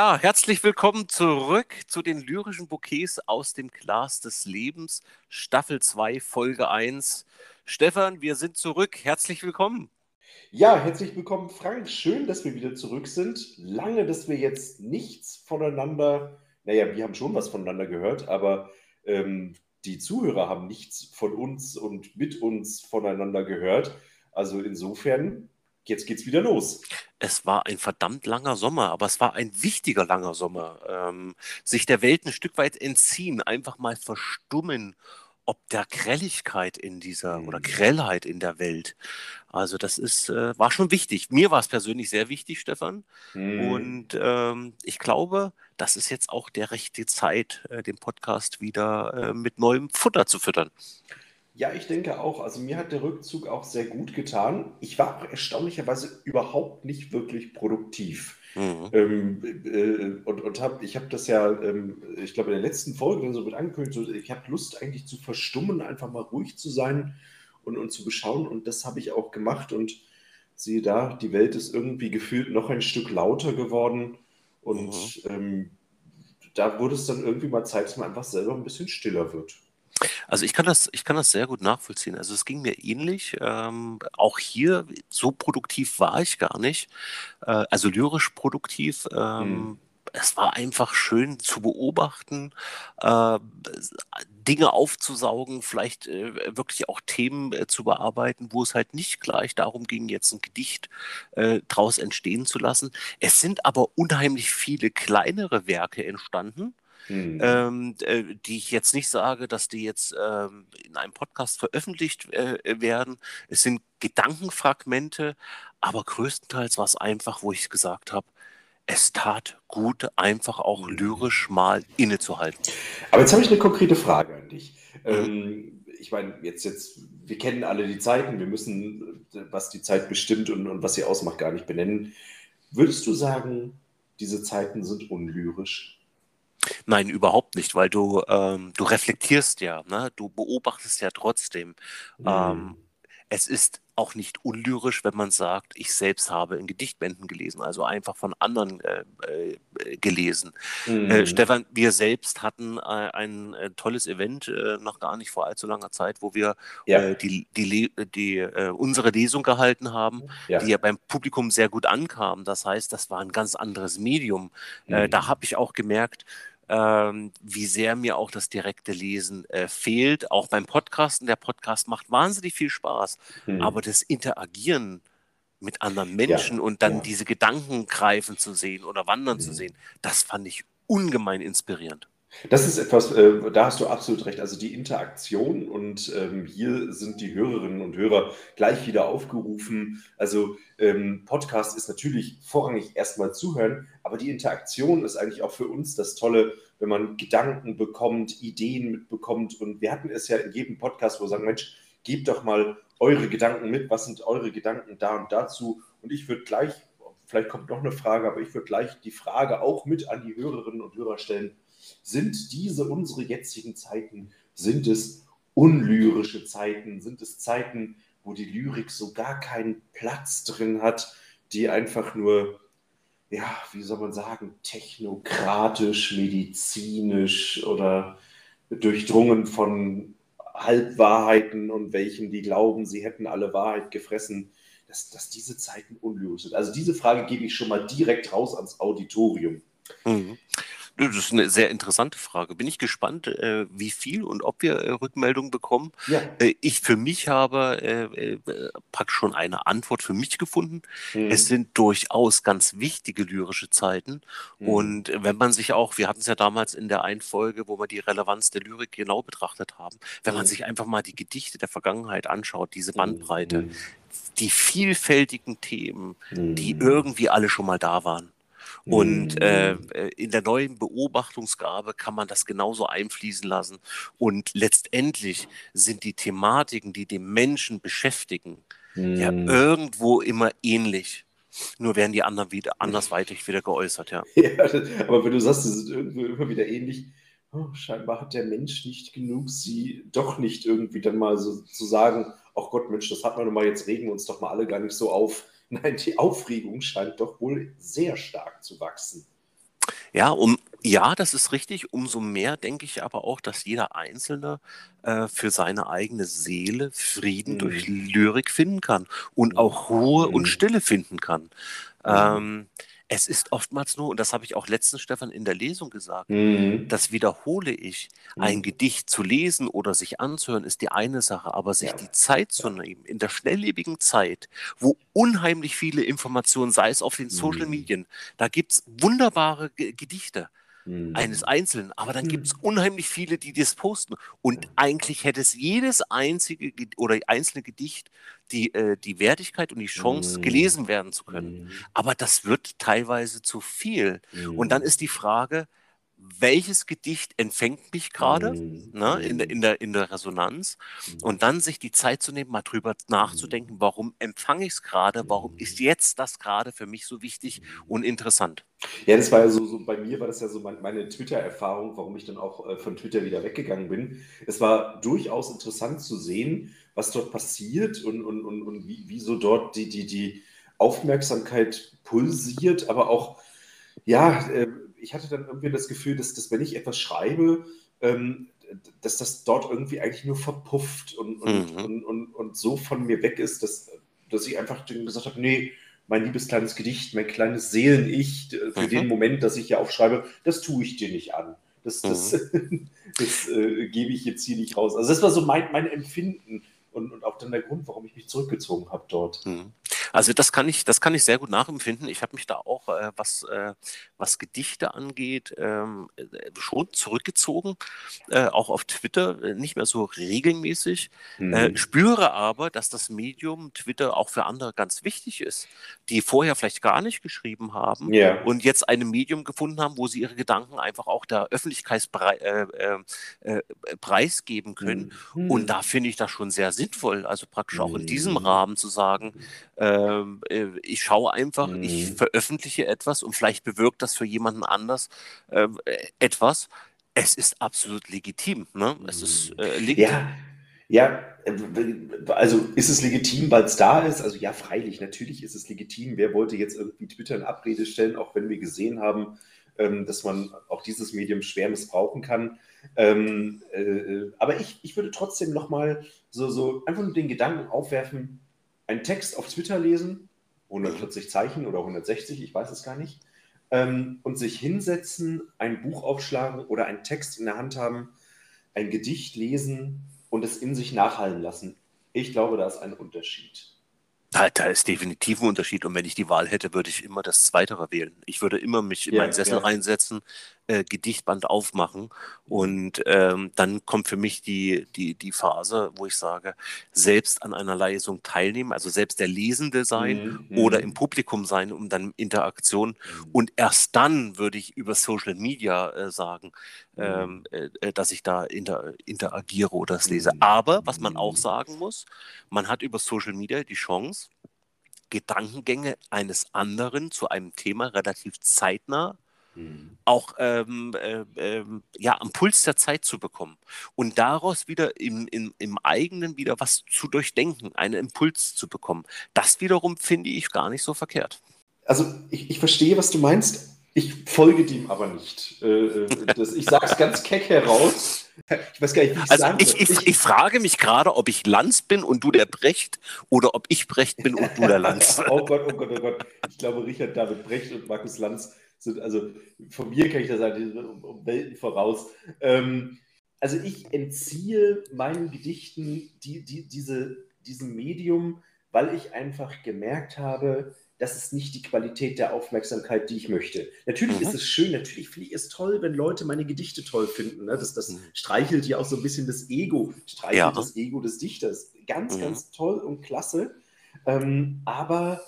Ja, herzlich willkommen zurück zu den lyrischen Bouquets aus dem Glas des Lebens, Staffel 2, Folge 1. Stefan, wir sind zurück. Herzlich willkommen. Ja, herzlich willkommen, Frank. Schön, dass wir wieder zurück sind. Lange, dass wir jetzt nichts voneinander, naja, wir haben schon was voneinander gehört, aber ähm, die Zuhörer haben nichts von uns und mit uns voneinander gehört. Also insofern jetzt geht's wieder los. Es war ein verdammt langer Sommer, aber es war ein wichtiger langer Sommer. Ähm, sich der Welt ein Stück weit entziehen, einfach mal verstummen, ob der Grelligkeit in dieser mhm. oder Grellheit in der Welt. Also das ist, äh, war schon wichtig. Mir war es persönlich sehr wichtig, Stefan. Mhm. Und ähm, ich glaube, das ist jetzt auch der rechte Zeit, äh, den Podcast wieder äh, mit neuem Futter zu füttern. Ja, ich denke auch. Also mir hat der Rückzug auch sehr gut getan. Ich war auch erstaunlicherweise überhaupt nicht wirklich produktiv. Mhm. Ähm, äh, und und hab, ich habe das ja, ähm, ich glaube, in der letzten Folge dann so mit angekündigt, so, ich habe Lust eigentlich zu verstummen, einfach mal ruhig zu sein und, und zu beschauen. Und das habe ich auch gemacht. Und siehe da, die Welt ist irgendwie gefühlt noch ein Stück lauter geworden. Und mhm. ähm, da wurde es dann irgendwie mal Zeit, dass man einfach selber ein bisschen stiller wird. Also ich kann das, ich kann das sehr gut nachvollziehen. Also es ging mir ähnlich. Ähm, auch hier so produktiv war ich gar nicht. Äh, also lyrisch produktiv. Ähm, hm. Es war einfach schön zu beobachten, äh, Dinge aufzusaugen, vielleicht äh, wirklich auch Themen äh, zu bearbeiten, wo es halt nicht gleich darum ging, jetzt ein Gedicht äh, draus entstehen zu lassen. Es sind aber unheimlich viele kleinere Werke entstanden Mhm. Ähm, äh, die ich jetzt nicht sage, dass die jetzt ähm, in einem Podcast veröffentlicht äh, werden. Es sind Gedankenfragmente, aber größtenteils war es einfach, wo ich gesagt habe, es tat gut, einfach auch mhm. lyrisch mal innezuhalten. Aber jetzt habe ich eine konkrete Frage an dich. Mhm. Ähm, ich meine, jetzt, jetzt, wir kennen alle die Zeiten, wir müssen, was die Zeit bestimmt und, und was sie ausmacht, gar nicht benennen. Würdest du sagen, diese Zeiten sind unlyrisch? Nein, überhaupt nicht, weil du, ähm, du reflektierst ja, ne? du beobachtest ja trotzdem. Mhm. Ähm, es ist auch nicht unlyrisch, wenn man sagt, ich selbst habe in Gedichtbänden gelesen, also einfach von anderen äh, äh, gelesen. Äh, mhm. Äh, Stefan, wir selbst hatten äh, ein äh, tolles Event noch gar nicht vor allzu langer Zeit, wo wir ja. die, die, die unsere Lesung gehalten haben, ja. die ja beim Publikum sehr gut ankam. Das heißt, das war ein ganz anderes Medium. Mhm. da habe ich auch gemerkt, ähm, wie sehr mir auch das direkte Lesen äh, fehlt, auch beim Podcasten. Der Podcast macht wahnsinnig viel Spaß, mhm. aber das Interagieren mit anderen Menschen ja, und dann ja. diese Gedanken greifen zu sehen oder wandern mhm. zu sehen, das fand ich ungemein inspirierend. Das ist etwas, äh, da hast du absolut recht. Also die Interaktion und ähm, hier sind die Hörerinnen und Hörer gleich wieder aufgerufen. Also ähm, Podcast ist natürlich vorrangig erstmal zuhören, aber die Interaktion ist eigentlich auch für uns das Tolle, wenn man Gedanken bekommt, Ideen mitbekommt. Und wir hatten es ja in jedem Podcast, wo wir sagen, Mensch, gebt doch mal eure Gedanken mit. Was sind eure Gedanken da und dazu? Und ich würde gleich, vielleicht kommt noch eine Frage, aber ich würde gleich die Frage auch mit an die Hörerinnen und Hörer stellen sind diese unsere jetzigen Zeiten, sind es unlyrische Zeiten, sind es Zeiten, wo die Lyrik so gar keinen Platz drin hat, die einfach nur, ja, wie soll man sagen, technokratisch, medizinisch oder durchdrungen von Halbwahrheiten und welchen, die glauben, sie hätten alle Wahrheit gefressen, dass, dass diese Zeiten unlyrisch sind. Also diese Frage gebe ich schon mal direkt raus ans Auditorium. Mhm. Das ist eine sehr interessante Frage. Bin ich gespannt, äh, wie viel und ob wir äh, Rückmeldungen bekommen. Ja. Äh, ich für mich habe praktisch schon eine Antwort für mich gefunden. Mhm. Es sind durchaus ganz wichtige lyrische Zeiten. Mhm. Und wenn man sich auch, wir hatten es ja damals in der einen Folge, wo wir die Relevanz der Lyrik genau betrachtet haben, wenn man mhm. sich einfach mal die Gedichte der Vergangenheit anschaut, diese Bandbreite, mhm. die vielfältigen Themen, die mhm. irgendwie alle schon mal da waren. Und äh, mhm. äh, in der neuen Beobachtungsgabe kann man das genauso einfließen lassen. Und letztendlich sind die Thematiken, die den Menschen beschäftigen, mm. ja mhm. irgendwo immer ähnlich. Nur werden die anderen wieder andersweitig wieder geäußert, ja. ja. aber wenn du sagst, sie sind irgendwo immer wieder ähnlich, oh, scheinbar hat der Mensch nicht genug, sie doch nicht irgendwie dann mal so zu sagen, ach Gott, Mensch, das hat man nun mal, jetzt regen wir uns doch mal alle gar nicht so auf. Nein, die Aufregung scheint doch wohl sehr stark zu wachsen. Ja, um, ja, das ist richtig. Umso mehr denke ich aber auch, dass jeder Einzelne äh, für seine eigene Seele Frieden durch Mhm. Lyrik finden kann und auch Ruhe und Mhm. Stille finden kann. Mhm. Ähm, es ist oftmals nur, und das habe ich auch letztens Stefan in der Lesung gesagt, Mhm. das wiederhole ich. Ein Mhm. Gedicht zu lesen oder sich anzuhören ist die eine Sache, aber sich Ja. die Zeit zu nehmen, in der schnelllebigen Zeit, wo unheimlich viele Informationen, sei es auf den Social Mhm. Medien, da gibt es wunderbare Ge Gedichte Mhm. eines Einzelnen, aber dann gibt es Mhm. unheimlich viele, die das posten. Und eigentlich hätte es jedes einzige Ge- oder einzelne Gedicht die, äh, die Wertigkeit und die Chance, Mhm. gelesen werden zu können. Mhm. Aber das wird teilweise zu viel. Und dann Mhm. ist die Frage, welches Gedicht empfängt mich gerade Mhm. ne, in, der- in, der, in der Resonanz? Und dann sich die Zeit zu nehmen, mal drüber nachzudenken, warum empfange ich es gerade, warum ist jetzt das gerade für mich so wichtig und interessant. Ja, das war ja so, so bei mir war das ja so mein, meine Twitter-Erfahrung, warum ich dann auch äh, von Twitter wieder weggegangen bin. Es war durchaus interessant zu sehen, was dort passiert und, und, und, und wie, wie so dort die, die, die Aufmerksamkeit pulsiert, aber auch, ja, äh, ich hatte dann irgendwie das Gefühl, dass, dass wenn ich etwas schreibe, ähm, dass das dort irgendwie eigentlich nur verpufft und, und, Mhm. und, und, und so von mir weg ist, dass, dass ich einfach gesagt habe, nee, mein liebes kleines Gedicht, mein kleines Seelen-Ich äh, für Mhm. den Moment, dass ich hier aufschreibe, das tue ich dir nicht an. Das, das, das äh, gebe ich jetzt hier nicht raus. Also das war so mein, mein Empfinden und, und auch dann der Grund, warum ich mich zurückgezogen habe dort. Also das kann ich, das kann ich sehr gut nachempfinden. Ich habe mich da auch, äh, was, äh, was Gedichte angeht, ähm, äh, schon zurückgezogen, äh, auch auf Twitter, äh, nicht mehr so regelmäßig. Äh, Mhm. spüre aber, dass das Medium Twitter auch für andere ganz wichtig ist, die vorher vielleicht gar nicht geschrieben haben Ja. und jetzt ein Medium gefunden haben, wo sie ihre Gedanken einfach auch der Öffentlichkeit preisgeben können. Mhm. Und da finde ich das schon sehr sinnvoll, also praktisch auch in diesem Mhm. Rahmen zu sagen, ähm, äh, ich schaue einfach, Mhm. ich veröffentliche etwas und vielleicht bewirkt das für jemanden anders ähm, äh, etwas. Es ist absolut legitim. Ne? Es ist äh, legitim. Ja, ja, äh, also ist es legitim, weil es da ist? Also ja, freilich, natürlich ist es legitim. Wer wollte jetzt irgendwie Twitter in Abrede stellen, auch wenn wir gesehen haben, ähm, dass man auch dieses Medium schwer missbrauchen kann. Ähm, äh, aber ich, ich würde trotzdem nochmal so, so einfach nur den Gedanken aufwerfen, einen Text auf Twitter lesen, 140 Zeichen oder 160, ich weiß es gar nicht, ähm, und sich hinsetzen, ein Buch aufschlagen oder einen Text in der Hand haben, ein Gedicht lesen und es in sich nachhallen lassen. Ich glaube, da ist ein Unterschied. Da, ist definitiv ein Unterschied. Und wenn ich die Wahl hätte, würde ich immer das Zweitere wählen. Ich würde immer mich in Ja, meinen Sessel ja. reinsetzen, äh, Gedichtband aufmachen. Und ähm, dann kommt für mich die, die, die Phase, wo ich sage, selbst an einer Lesung teilnehmen, also selbst der Lesende sein Mhm, oder mhm. im Publikum sein, um dann Interaktion. Mhm. Und erst dann würde ich über Social Media äh, sagen, ähm, äh, äh, dass ich da inter, interagiere oder es lese. Mhm. Aber was man auch sagen muss, man hat über Social Media die Chance, Gedankengänge eines anderen zu einem Thema relativ zeitnah Mhm. auch ähm, äh, ähm, ja, am Puls der Zeit zu bekommen und daraus wieder im, im, im eigenen wieder was zu durchdenken, einen Impuls zu bekommen. Das wiederum finde ich gar nicht so verkehrt. Also ich, ich verstehe, was du meinst. Ich folge dem aber nicht. Äh, äh, das, ich sage es ganz keck heraus. Ich weiß gar nicht, wie ich Also sagen ich, ich, ich frage mich gerade, ob ich Lanz bin und du der Brecht oder ob ich Brecht bin und du der Lanz. oh Gott, oh Gott, oh Gott. Ich glaube, Richard David Brecht und Markus Lanz sind, also von mir kann ich das sagen, um, um Welten voraus. Ähm, also ich entziehe meinen Gedichten die, die, diese, diesem Medium, weil ich einfach gemerkt habe, das ist nicht die Qualität der Aufmerksamkeit, die ich möchte. Natürlich Mhm. ist es schön, natürlich finde ich es toll, wenn Leute meine Gedichte toll finden. Ne? Das, das Mhm. streichelt ja auch so ein bisschen das Ego, streichelt Ja. das Ego des Dichters. Ganz, Mhm. ganz toll und klasse. Ähm, aber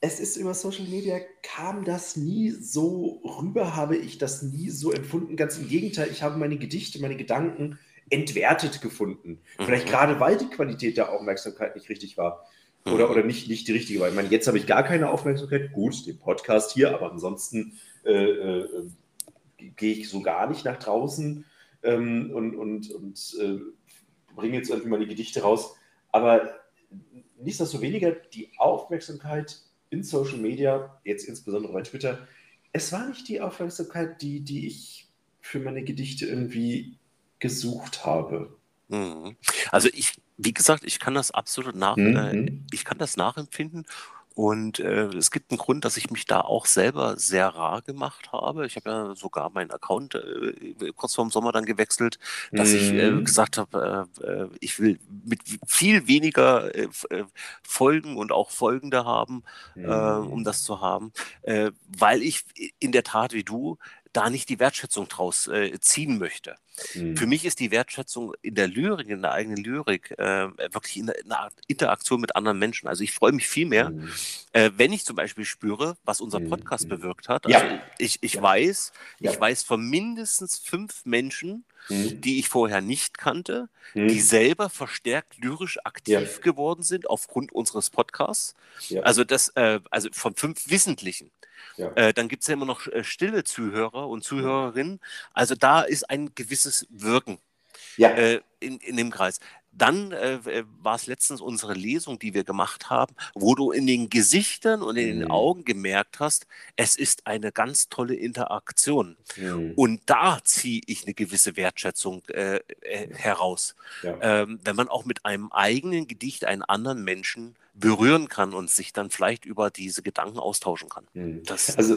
es ist über Social Media, kam das nie so rüber, habe ich das nie so empfunden. Ganz im Gegenteil, ich habe meine Gedichte, meine Gedanken entwertet gefunden. Vielleicht Mhm. gerade, weil die Qualität der Aufmerksamkeit nicht richtig war. Oder, Mhm. oder nicht, nicht die richtige war. Ich meine, jetzt habe ich gar keine Aufmerksamkeit. Gut, den Podcast hier, aber ansonsten äh, äh, gehe ich so gar nicht nach draußen ähm, und, und, und äh, bringe jetzt irgendwie meine Gedichte raus. Aber nichtsdestoweniger, die Aufmerksamkeit in Social Media, jetzt insbesondere bei Twitter, es war nicht die Aufmerksamkeit, die, die ich für meine Gedichte irgendwie gesucht habe. Mhm. Also ich, wie gesagt, ich kann das absolut nach, mhm. äh, ich kann das nachempfinden und äh, es gibt einen Grund, dass ich mich da auch selber sehr rar gemacht habe. Ich habe ja sogar meinen Account äh, kurz vorm Sommer dann gewechselt, dass mhm. ich äh, mhm. gesagt habe, äh, äh, ich will mit viel weniger äh, Folgen und auch Folgende haben, mhm. um das zu haben, weil ich in der Tat wie du da nicht die Wertschätzung draus äh, ziehen möchte. Mhm. Für mich ist die Wertschätzung in der Lyrik, in der eigenen Lyrik, äh, wirklich in der, Interaktion mit anderen Menschen. Also ich freue mich viel mehr, mhm. äh, wenn ich zum Beispiel spüre, was unser mhm. Podcast bewirkt hat. Also ja. ich, ich ja. weiß, ja. ich weiß von mindestens fünf Menschen, mhm. die ich vorher nicht kannte, mhm. die selber verstärkt lyrisch aktiv geworden sind aufgrund unseres Podcasts. Also das, äh, also von fünf Wissentlichen. Ja. Äh, dann gibt es ja immer noch äh, stille Zuhörer und Zuhörerinnen. Also da ist ein gewisses Wirken ja. äh, in, in dem Kreis. Dann äh, war es letztens unsere Lesung, die wir gemacht haben, wo du in den Gesichtern und in den mhm. Augen gemerkt hast, es ist eine ganz tolle Interaktion. Mhm. Und da ziehe ich eine gewisse Wertschätzung äh, äh, heraus. Ja. Ähm, wenn man auch mit einem eigenen Gedicht einen anderen Menschen berühren kann und sich dann vielleicht über diese Gedanken austauschen kann. Mhm. also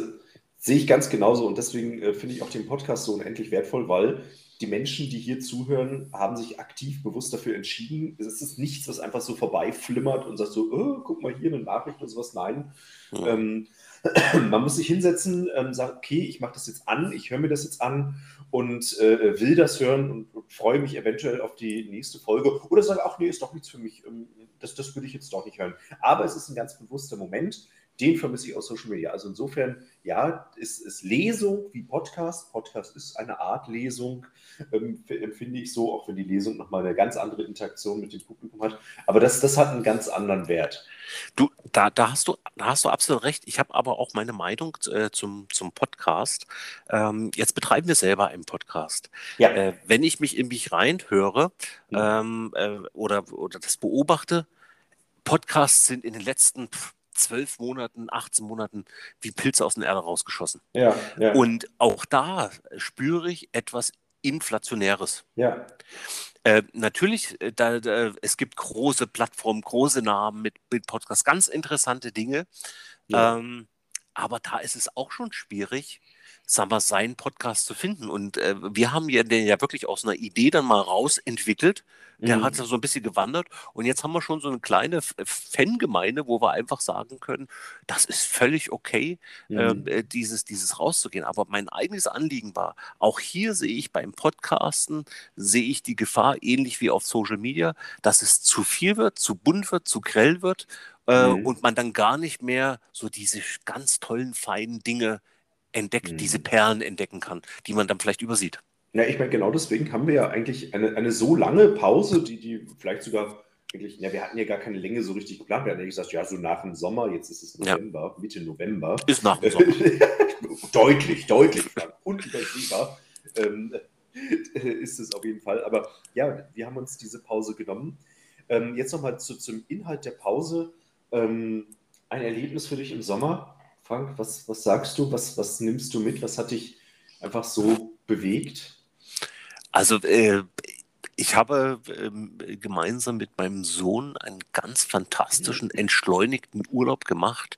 sehe ich ganz genauso und deswegen äh, finde ich auch den Podcast so unendlich wertvoll, weil die Menschen, die hier zuhören, haben sich aktiv bewusst dafür entschieden. Es ist nichts, was einfach so vorbeiflimmert und sagt so, oh, guck mal hier eine Nachricht oder sowas. Nein. Mhm. Ähm, man muss sich hinsetzen, ähm, sagen, okay, ich mache das jetzt an, ich höre mir das jetzt an und äh, will das hören und, und, freue mich eventuell auf die nächste Folge. Oder sage, ach nee, ist doch nichts für mich, ähm, das, das würde ich jetzt doch nicht hören. Aber es ist ein ganz bewusster Moment, den vermisse ich aus Social Media. Also insofern, ja, ist, ist Lesung wie Podcast. Podcast ist eine Art Lesung, ähm, empfinde ich so, auch wenn die Lesung nochmal eine ganz andere Interaktion mit dem Publikum hat. Aber das, das hat einen ganz anderen Wert. Du, da, da, hast, du, da hast du absolut recht. Ich habe aber auch meine Meinung äh, zum, zum Podcast. Ähm, jetzt betreiben wir selber einen Podcast. Ja. Äh, wenn ich mich in mich reinhöre mhm. ähm, äh, oder, oder das beobachte, Podcasts sind in den letzten zwölf Monaten, 18 Monaten wie Pilze aus der Erde rausgeschossen. Ja, ja. Und auch da spüre ich etwas Inflationäres. Ja. Äh, natürlich, äh, da, da, es gibt große Plattformen, große Namen mit, mit Podcasts, ganz interessante Dinge. Ja. Ähm, aber da ist es auch schon schwierig, sagen wir, seinen Podcast zu finden. Und äh, wir haben ja den ja wirklich aus einer Idee dann mal rausentwickelt. Der mhm. hat so ein bisschen gewandert. Und jetzt haben wir schon so eine kleine äh, Fangemeinde, wo wir einfach sagen können, das ist völlig okay, ähm, mhm. äh, dieses, dieses rauszugehen. Aber mein eigenes Anliegen war, auch hier sehe ich beim Podcasten, sehe ich die Gefahr, ähnlich wie auf Social Media, dass es zu viel wird, zu bunt wird, zu grell wird. Äh, mhm. Und man dann gar nicht mehr so diese ganz tollen, feinen Dinge entdeckt, mhm. diese Perlen entdecken kann, die man dann vielleicht übersieht. Ja, ich meine, genau deswegen haben wir ja eigentlich eine, eine so lange Pause, die, die vielleicht sogar wirklich, ja, wir hatten ja gar keine Länge so richtig geplant. Wir hatten ja gesagt, ja, so nach dem Sommer, jetzt ist es November, ja. Mitte November. Ist nach dem Sommer. deutlich, deutlich, unübersehbar ähm, ist es auf jeden Fall. Aber ja, wir haben uns diese Pause genommen. Ähm, jetzt nochmal zu, zum Inhalt der Pause. Ähm, ein Erlebnis für dich im Sommer? Frank, was, was sagst du? Was, was nimmst du mit? Was hat dich einfach so bewegt? Also äh, ich habe äh, gemeinsam mit meinem Sohn einen ganz fantastischen, entschleunigten Urlaub gemacht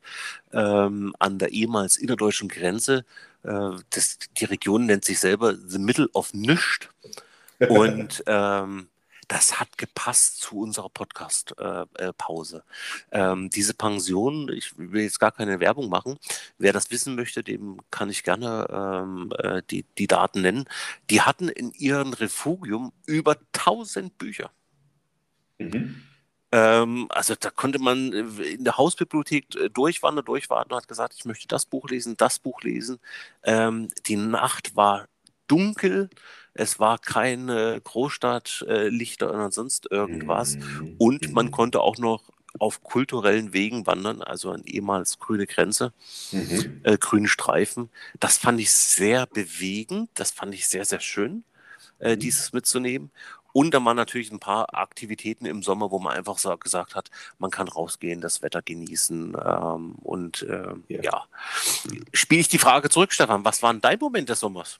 ähm, an der ehemals innerdeutschen Grenze. Äh, das, die Region nennt sich selber The Middle of Nischt. Und ähm, das hat gepasst zu unserer Podcast-Pause. Äh, äh, ähm, diese Pension, ich will jetzt gar keine Werbung machen, wer das wissen möchte, dem kann ich gerne ähm, äh, die, die Daten nennen. Die hatten in ihrem Refugium über 1000 Bücher. Mhm. Ähm, also da konnte man in der Hausbibliothek äh, durchwandern, durchwandern und hat gesagt, ich möchte das Buch lesen, das Buch lesen. Ähm, die Nacht war dunkel. Es war keine Großstadtlichter äh, oder sonst irgendwas. Mhm. Und man mhm. konnte auch noch auf kulturellen Wegen wandern, also an ehemals grüne Grenze, mhm. äh, grünen Streifen. Das fand ich sehr bewegend, das fand ich sehr, sehr schön, äh, mhm. dieses mitzunehmen. Und dann waren natürlich ein paar Aktivitäten im Sommer, wo man einfach so gesagt hat, man kann rausgehen, das Wetter genießen. Ähm, und äh, ja. ja. Spiele ich die Frage zurück, Stefan, was war dein Moment des Sommers?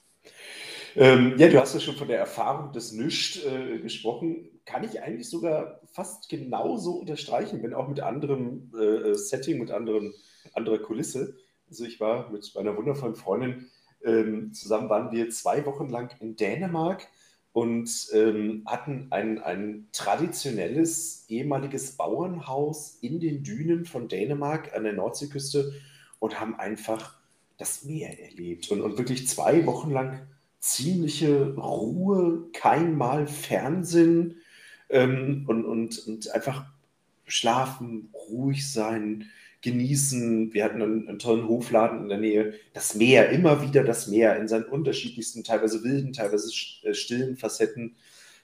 Ähm, ja, du hast ja schon von der Erfahrung des Nischt äh, gesprochen. Kann ich eigentlich sogar fast genauso unterstreichen, wenn auch mit anderem äh, Setting, mit anderen, anderer Kulisse. Also ich war mit meiner wundervollen Freundin ähm, zusammen, waren wir zwei Wochen lang in Dänemark und ähm, hatten ein, ein traditionelles ehemaliges Bauernhaus in den Dünen von Dänemark an der Nordseeküste und haben einfach das Meer erlebt und, und wirklich zwei Wochen lang ziemliche Ruhe, kein Mal Fernsehen ähm, und, und, und einfach schlafen, ruhig sein, genießen. Wir hatten einen, einen, tollen Hofladen in der Nähe. Das Meer, immer wieder das Meer in seinen unterschiedlichsten, teilweise wilden, teilweise äh, stillen Facetten.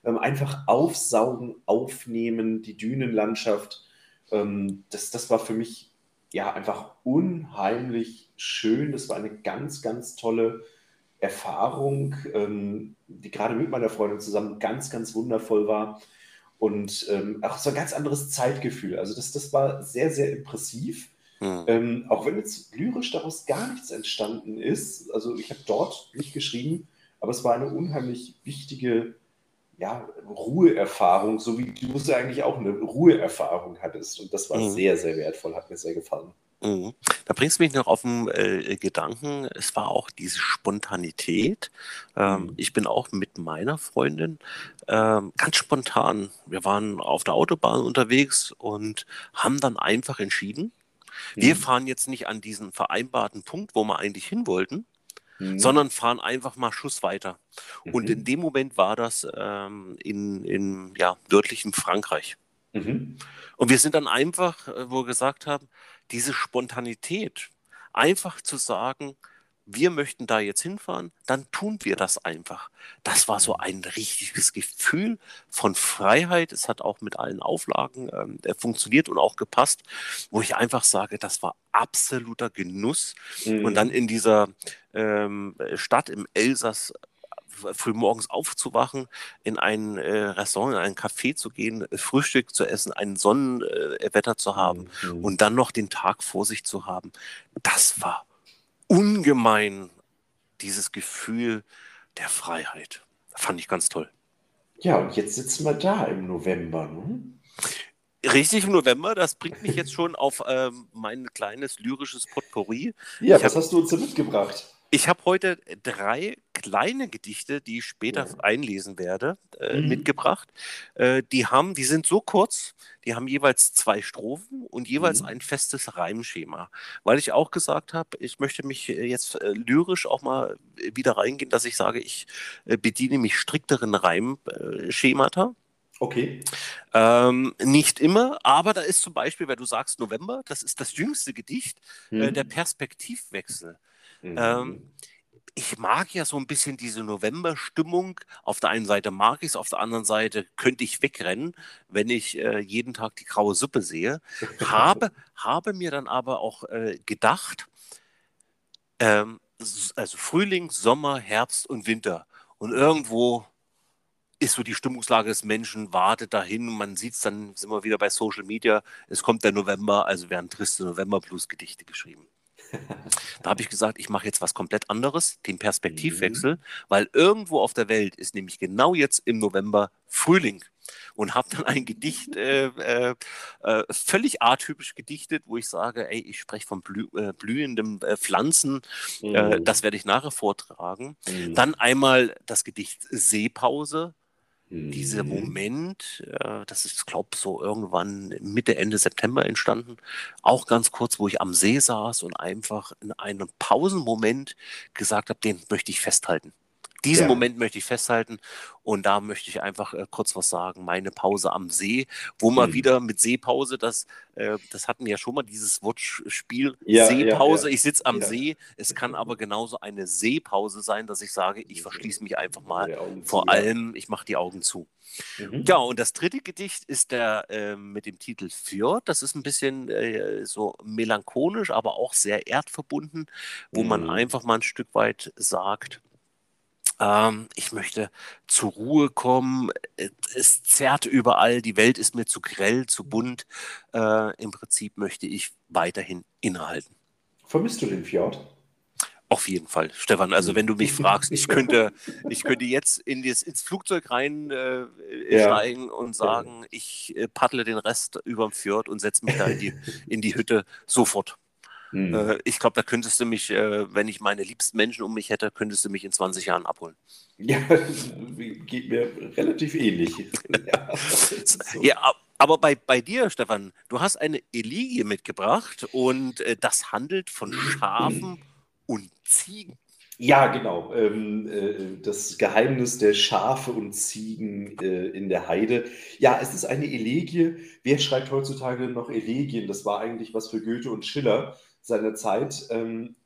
Ähm, einfach aufsaugen, aufnehmen, die Dünenlandschaft. Ähm, das, das war für mich ja einfach unheimlich schön. Das war eine ganz, ganz tolle Erfahrung, ähm, die gerade mit meiner Freundin zusammen ganz, ganz wundervoll war und ähm, auch so ein ganz anderes Zeitgefühl. Also das, das war sehr, sehr impressiv. Mhm. Ähm, auch wenn jetzt lyrisch daraus gar nichts entstanden ist. Also ich habe dort nicht geschrieben, aber es war eine unheimlich wichtige ja, Ruheerfahrung, so wie du es eigentlich auch eine Ruheerfahrung hattest. Und das war mhm. sehr, sehr wertvoll, hat mir sehr gefallen. Mhm. Da bringst du mich noch auf den äh, Gedanken, es war auch diese Spontanität. Ähm, mhm. Ich bin auch mit meiner Freundin ähm, ganz spontan. Wir waren auf der Autobahn unterwegs und haben dann einfach entschieden, mhm. wir fahren jetzt nicht an diesen vereinbarten Punkt, wo wir eigentlich hin wollten, mhm. sondern fahren einfach mal Schuss weiter. Und in mhm. dem Moment war das ähm, in, in ja, nördlichem Frankreich. Mhm. Und wir sind dann einfach, äh, wo wir gesagt haben, diese Spontanität, einfach zu sagen, wir möchten da jetzt hinfahren, dann tun wir das einfach. Das war so ein richtiges Gefühl von Freiheit. Es hat auch mit allen Auflagen ähm, äh, funktioniert und auch gepasst, wo ich einfach sage, das war absoluter Genuss. Mhm. Und dann in dieser ähm, Stadt im Elsass früh morgens aufzuwachen, in ein äh, Restaurant, in ein Café zu gehen, Frühstück zu essen, ein Sonnenwetter zu haben mhm. und dann noch den Tag vor sich zu haben. Das war ungemein dieses Gefühl der Freiheit. Fand ich ganz toll. Ja, und jetzt sitzen wir da im November. Ne? Richtig im November, das bringt mich jetzt schon auf ähm, mein kleines lyrisches Potpourri. Ja, ich was hab, hast du uns denn mitgebracht? Ich habe heute drei kleine Gedichte, die ich später ja. einlesen werde, äh, mhm. mitgebracht. Äh, die haben, die sind so kurz, die haben jeweils zwei Strophen und jeweils mhm. ein festes Reimschema. Weil ich auch gesagt habe, ich möchte mich äh, jetzt äh, lyrisch auch mal wieder reingehen, dass ich sage, ich äh, bediene mich strikteren Reimschemata. Okay. Ähm, nicht immer, aber da ist zum Beispiel, wenn du sagst November, das ist das jüngste Gedicht, mhm. äh, der Perspektivwechsel. Ähm, mhm. Ähm, ich mag ja so ein bisschen diese November-Stimmung. Auf der einen Seite mag ich es, auf der anderen Seite könnte ich wegrennen, wenn ich äh, jeden Tag die graue Suppe sehe. habe, habe mir dann aber auch äh, gedacht, ähm, also Frühling, Sommer, Herbst und Winter. Und irgendwo ist so die Stimmungslage des Menschen, wartet dahin und man sieht es dann, sind wir wieder bei Social Media, es kommt der November, also werden triste November-Blues-Gedichte geschrieben. Da habe ich gesagt, ich mache jetzt was komplett anderes, den Perspektivwechsel, mhm. weil irgendwo auf der Welt ist nämlich genau jetzt im November Frühling und habe dann ein Gedicht äh, äh, äh, völlig atypisch gedichtet, wo ich sage, ey, ich spreche von blü äh, blühenden äh, Pflanzen, äh, mhm. das werde ich nachher vortragen. Mhm. Dann einmal das Gedicht Seepause, dieser mhm. Moment, äh, das ist, glaube ich, so irgendwann Mitte, Ende September entstanden, auch ganz kurz, wo ich am See saß und einfach in einem Pausenmoment gesagt habe, den möchte ich festhalten. Diesen ja. Moment möchte ich festhalten und da möchte ich einfach äh, kurz was sagen. Meine Pause am See, wo mal mhm. wieder mit Seepause, das, äh, das hatten wir ja schon mal, dieses Wortspiel ja, Seepause, ja, ich sitze am See. Es kann aber genauso eine Seepause sein, dass ich sage, ich verschließe mich einfach mal. Vor zu, allem, ich mache die Augen zu. Mhm. Ja, und das dritte Gedicht ist der äh, mit dem Titel Fjord. Das ist ein bisschen äh, so melancholisch, aber auch sehr erdverbunden, wo mhm. man einfach mal ein Stück weit sagt, Ähm, ich möchte zur Ruhe kommen. Es zerrt überall. Die Welt ist mir zu grell, zu bunt. Äh, Im Prinzip möchte ich weiterhin innehalten. Vermisst du den Fjord? Auf jeden Fall, Stefan. Also wenn du mich fragst, ich könnte, ich könnte jetzt in das, ins Flugzeug reinsteigen äh, ja. und sagen, ich äh, paddle den Rest über dem Fjord und setze mich da in die, in die Hütte sofort. Hm. Äh, ich glaube, da könntest du mich, äh, wenn ich meine liebsten Menschen um mich hätte, könntest du mich in 20 Jahren abholen. Ja, geht mir relativ ähnlich. ja, so. ja aber bei, bei dir, Stefan, du hast eine Eligie mitgebracht und äh, das handelt von Schafen und Ziegen. Ja, genau. Ähm, äh, das Geheimnis der Schafe und Ziegen äh, in der Heide. Ja, es ist eine Elegie. Wer schreibt heutzutage noch Elegien? Das war eigentlich was für Goethe und Schiller seiner Zeit. Ähm,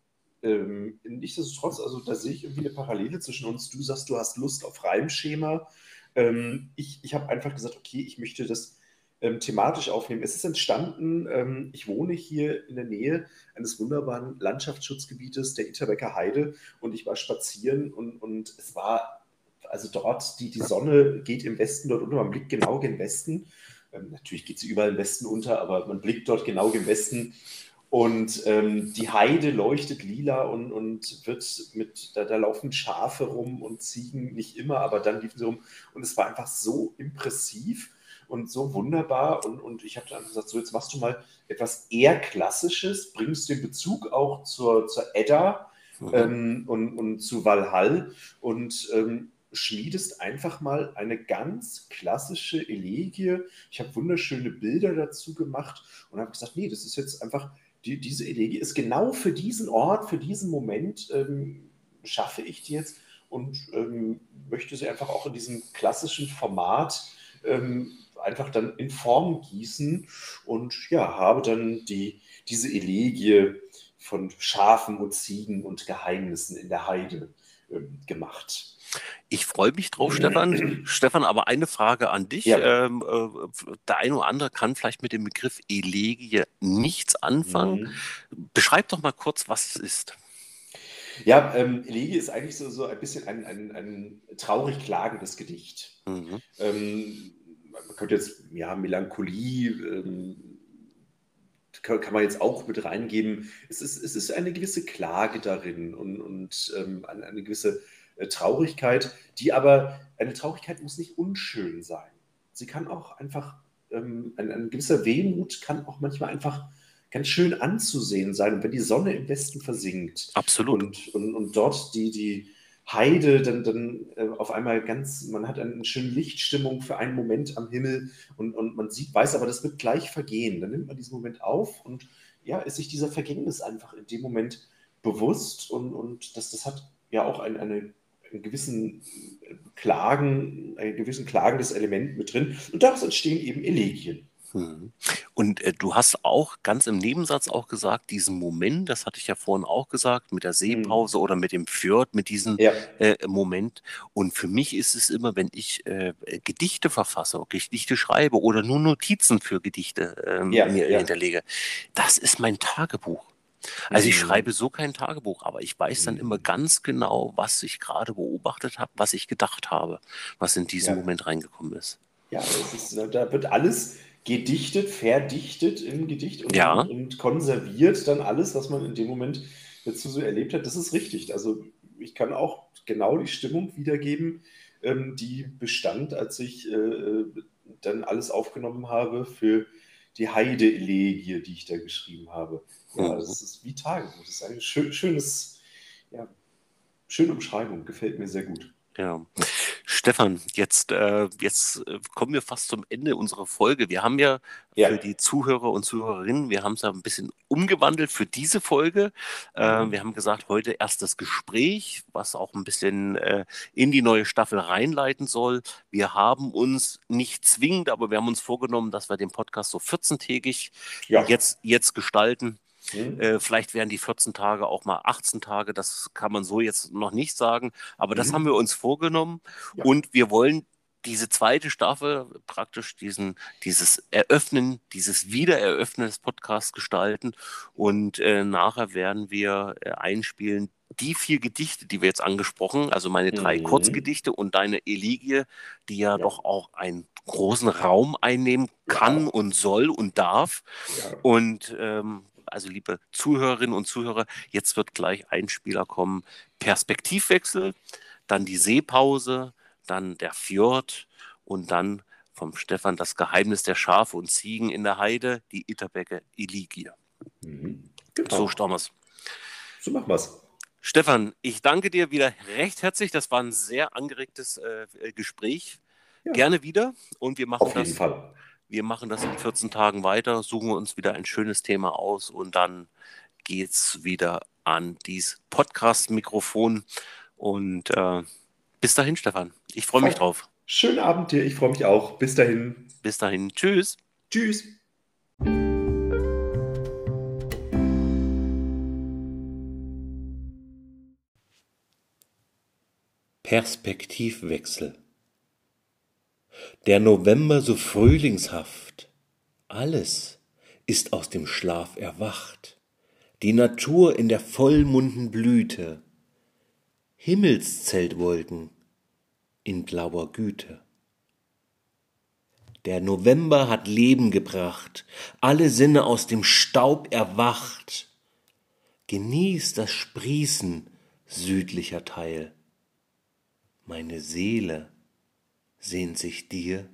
ähm, nichtsdestotrotz, also da sehe ich irgendwie eine Parallele zwischen uns. Du sagst, du hast Lust auf Reimschema. Ähm, ich ich habe einfach gesagt, okay, ich möchte das ähm, thematisch aufnehmen. Es ist entstanden, ähm, ich wohne hier in der Nähe eines wunderbaren Landschaftsschutzgebietes der Itterbecker Heide und ich war spazieren und, und es war, also dort, die, die Sonne geht im Westen dort unter, man blickt genau gen Westen. Ähm, natürlich geht sie überall im Westen unter, aber man blickt dort genau gen Westen und ähm, die Heide leuchtet lila und, und wird mit, da, da, laufen Schafe rum und Ziegen, nicht immer, aber dann liefen sie rum. Und es war einfach so impressiv und so wunderbar. Und, und ich habe dann gesagt, so jetzt machst du mal etwas eher Klassisches, bringst den Bezug auch zur, zur Edda mhm. ähm, und, und zu Valhall und ähm, schmiedest einfach mal eine ganz klassische Elegie. Ich habe wunderschöne Bilder dazu gemacht und habe gesagt, nee, das ist jetzt einfach die, diese Elegie ist genau für diesen Ort, für diesen Moment ähm, schaffe ich die jetzt und ähm, möchte sie einfach auch in diesem klassischen Format ähm, einfach dann in Form gießen und ja, habe dann die, diese Elegie von Schafen und Ziegen und Geheimnissen in der Heide ähm, gemacht. Ich freue mich drauf, Stefan. Stefan, aber eine Frage an dich. Ja. Ähm, äh, der eine oder andere kann vielleicht mit dem Begriff Elegie nichts anfangen. Mhm. Beschreib doch mal kurz, was es ist. Ja, ähm, Elegie ist eigentlich so, so ein bisschen ein, ein, ein traurig klagendes Gedicht. Mhm. Ähm, man könnte jetzt, ja, Melancholie, ähm, kann, kann, man jetzt auch mit reingeben. Es ist, es ist eine gewisse Klage darin und, und ähm, eine, eine gewisse Traurigkeit, die aber, eine Traurigkeit muss nicht unschön sein. Sie kann auch einfach, ähm, ein, ein, gewisser Wehmut kann auch manchmal einfach ganz schön anzusehen sein. Und wenn die Sonne im Westen versinkt Absolut. Und, und, und dort die, die Heide, dann, dann äh, auf einmal ganz, man hat eine schöne Lichtstimmung für einen Moment am Himmel und, und man sieht, weiß aber, das wird gleich vergehen. Dann nimmt man diesen Moment auf und ja, ist sich dieser Vergängnis einfach in dem Moment bewusst und, und das, das hat ja auch ein, eine einen gewissen Klagen, ein gewissen klagendes Element mit drin. Und daraus entstehen eben Elegien. Hm. Und äh, du hast auch ganz im Nebensatz auch gesagt, diesen Moment, das hatte ich ja vorhin auch gesagt, mit der Seepause mhm. oder mit dem Fjord, mit diesem ja. äh, Moment. Und für mich ist es immer, wenn ich äh, Gedichte verfasse, Gedichte schreibe oder nur Notizen für Gedichte ähm, ja, mir ja. hinterlege, das ist mein Tagebuch. Also ich mhm. schreibe so kein Tagebuch, aber ich weiß dann immer mhm. ganz genau, was ich gerade beobachtet habe, was ich gedacht habe, was in diesem ja. Moment reingekommen ist. Ja, ist, da wird alles gedichtet, verdichtet im Gedicht und, ja. und, konserviert dann alles, was man in dem Moment dazu so erlebt hat. Das ist richtig. Also ich kann auch genau die Stimmung wiedergeben, ähm, die bestand, als ich äh, äh dann alles aufgenommen habe für die Heide-Elegie, die ich da geschrieben habe. Ja, das ist wie Tagebuch. Das ist eine schön, schönes, ja, schöne Umschreibung. Gefällt mir sehr gut. Ja. Stefan, jetzt, äh, jetzt äh, kommen wir fast zum Ende unserer Folge. Wir haben ja, ja. für die Zuhörer und Zuhörerinnen, wir haben es ja ein bisschen umgewandelt für diese Folge. Äh, mhm. Wir haben gesagt, heute erst das Gespräch, was auch ein bisschen äh, in die neue Staffel reinleiten soll. Wir haben uns nicht zwingend, aber wir haben uns vorgenommen, dass wir den Podcast so 14-tägig ja. jetzt, jetzt gestalten. Mhm. Äh, vielleicht wären die 14 Tage auch mal 18 Tage, das kann man so jetzt noch nicht sagen, aber mhm. das haben wir uns vorgenommen ja. und wir wollen diese zweite Staffel praktisch diesen, dieses Eröffnen, dieses Wiedereröffnen des Podcasts gestalten und äh, nachher werden wir äh, einspielen die vier Gedichte, die wir jetzt angesprochen, also meine drei Mhm. Kurzgedichte und deine Elegie, die ja, Ja. doch auch einen großen Raum einnehmen kann Ja. und soll und darf. Ja. Und ähm, also liebe Zuhörerinnen und Zuhörer, jetzt wird gleich ein Spieler kommen. Perspektivwechsel, dann die Seepause, dann der Fjord und dann vom Stefan das Geheimnis der Schafe und Ziegen in der Heide, die Itterbecker Eligie. Mhm. Genau. So Stammers. So machen wir's. Stefan, ich danke dir wieder recht herzlich. Das war ein sehr angeregtes äh, Gespräch. Ja. Gerne wieder und wir machen Auf jeden das. Fall. Wir machen das in 14 Tagen weiter, suchen uns wieder ein schönes Thema aus und dann geht's wieder an dieses Podcast-Mikrofon. Und äh, bis dahin, Stefan. Ich freue mich drauf. Schönen Abend dir. Ich freue mich auch. Bis dahin. Bis dahin. Tschüss. Tschüss. Perspektivwechsel. Der November so frühlingshaft, alles ist aus dem Schlaf erwacht, die Natur in der vollmunden Blüte, Himmelszeltwolken in blauer Güte. Der November hat Leben gebracht, alle Sinne aus dem Staub erwacht. Genieß das Sprießen südlicher Teil. Meine Seele sehnt sich dir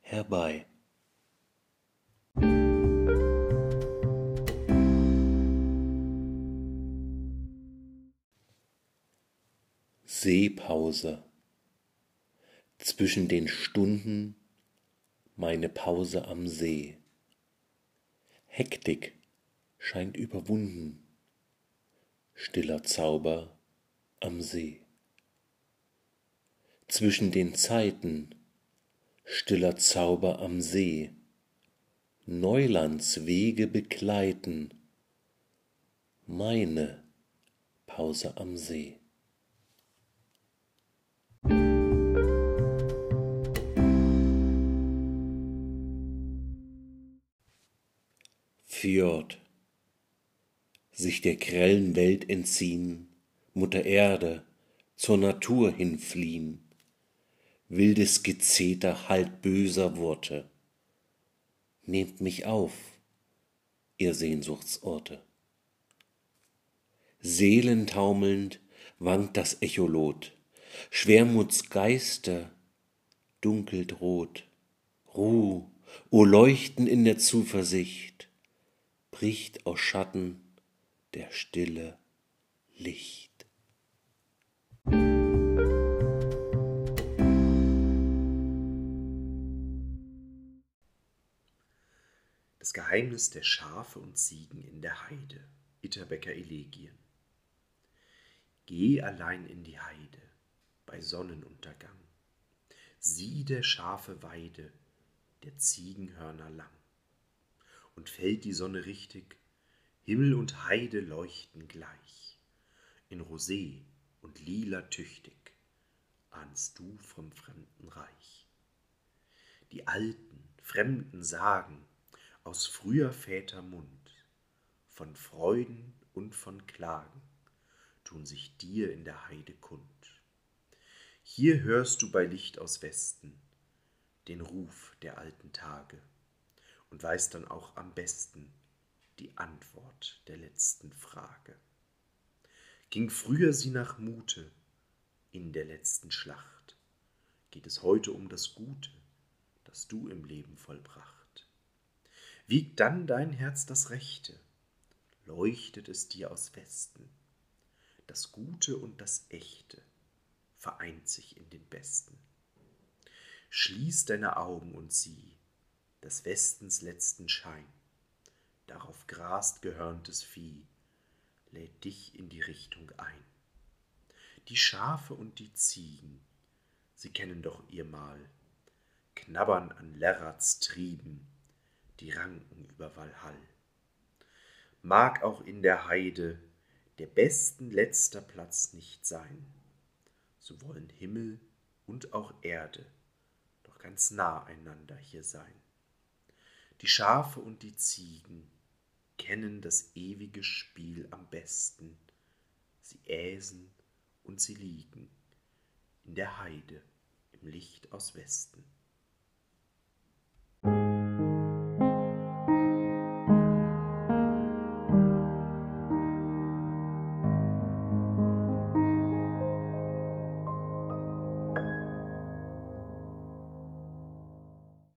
herbei. Seepause. Zwischen den Stunden meine Pause am See. Hektik scheint überwunden, stiller Zauber am See. Zwischen den Zeiten, stiller Zauber am See, Neulands Wege begleiten, meine Pause am See. Fjord, sich der grellen Welt entziehen, Mutter Erde, zur Natur hinfliehen, wildes Gezeter halt böser Worte. Nehmt mich auf, ihr Sehnsuchtsorte. Seelentaumelnd wankt das Echolot, Schwermutsgeister dunkelt rot. Ruh, o Leuchten in der Zuversicht, bricht aus Schatten der Stille Licht. Das Geheimnis der Schafe und Ziegen in der Heide. Itterbecker Elegien. Geh allein in die Heide bei Sonnenuntergang. Sieh der Schafe Weide, der Ziegenhörner lang. Und fällt die Sonne richtig, Himmel und Heide leuchten gleich. In Rosé und Lila tüchtig ahnst du vom fremden Reich. Die alten, fremden Sagen aus früher Väter Mund, von Freuden und von Klagen, tun sich dir in der Heide kund. Hier hörst du bei Licht aus Westen den Ruf der alten Tage und weißt dann auch am besten die Antwort der letzten Frage. Ging früher sie nach Mute in der letzten Schlacht, geht es heute um das Gute, das du im Leben vollbracht. Wiegt dann dein Herz das Rechte, leuchtet es dir aus Westen. Das Gute und das Echte vereint sich in den Besten. Schließ deine Augen und sieh des Westens letzten Schein. Darauf grast gehörntes Vieh, lädt dich in die Richtung ein. Die Schafe und die Ziegen, sie kennen doch ihr Mahl, knabbern an Lerrats Trieben, die ranken über Walhall. Mag auch in der Heide der besten letzter Platz nicht sein, so wollen Himmel und auch Erde doch ganz nah einander hier sein. Die Schafe und die Ziegen kennen das ewige Spiel am besten, sie äsen und sie liegen in der Heide im Licht aus Westen.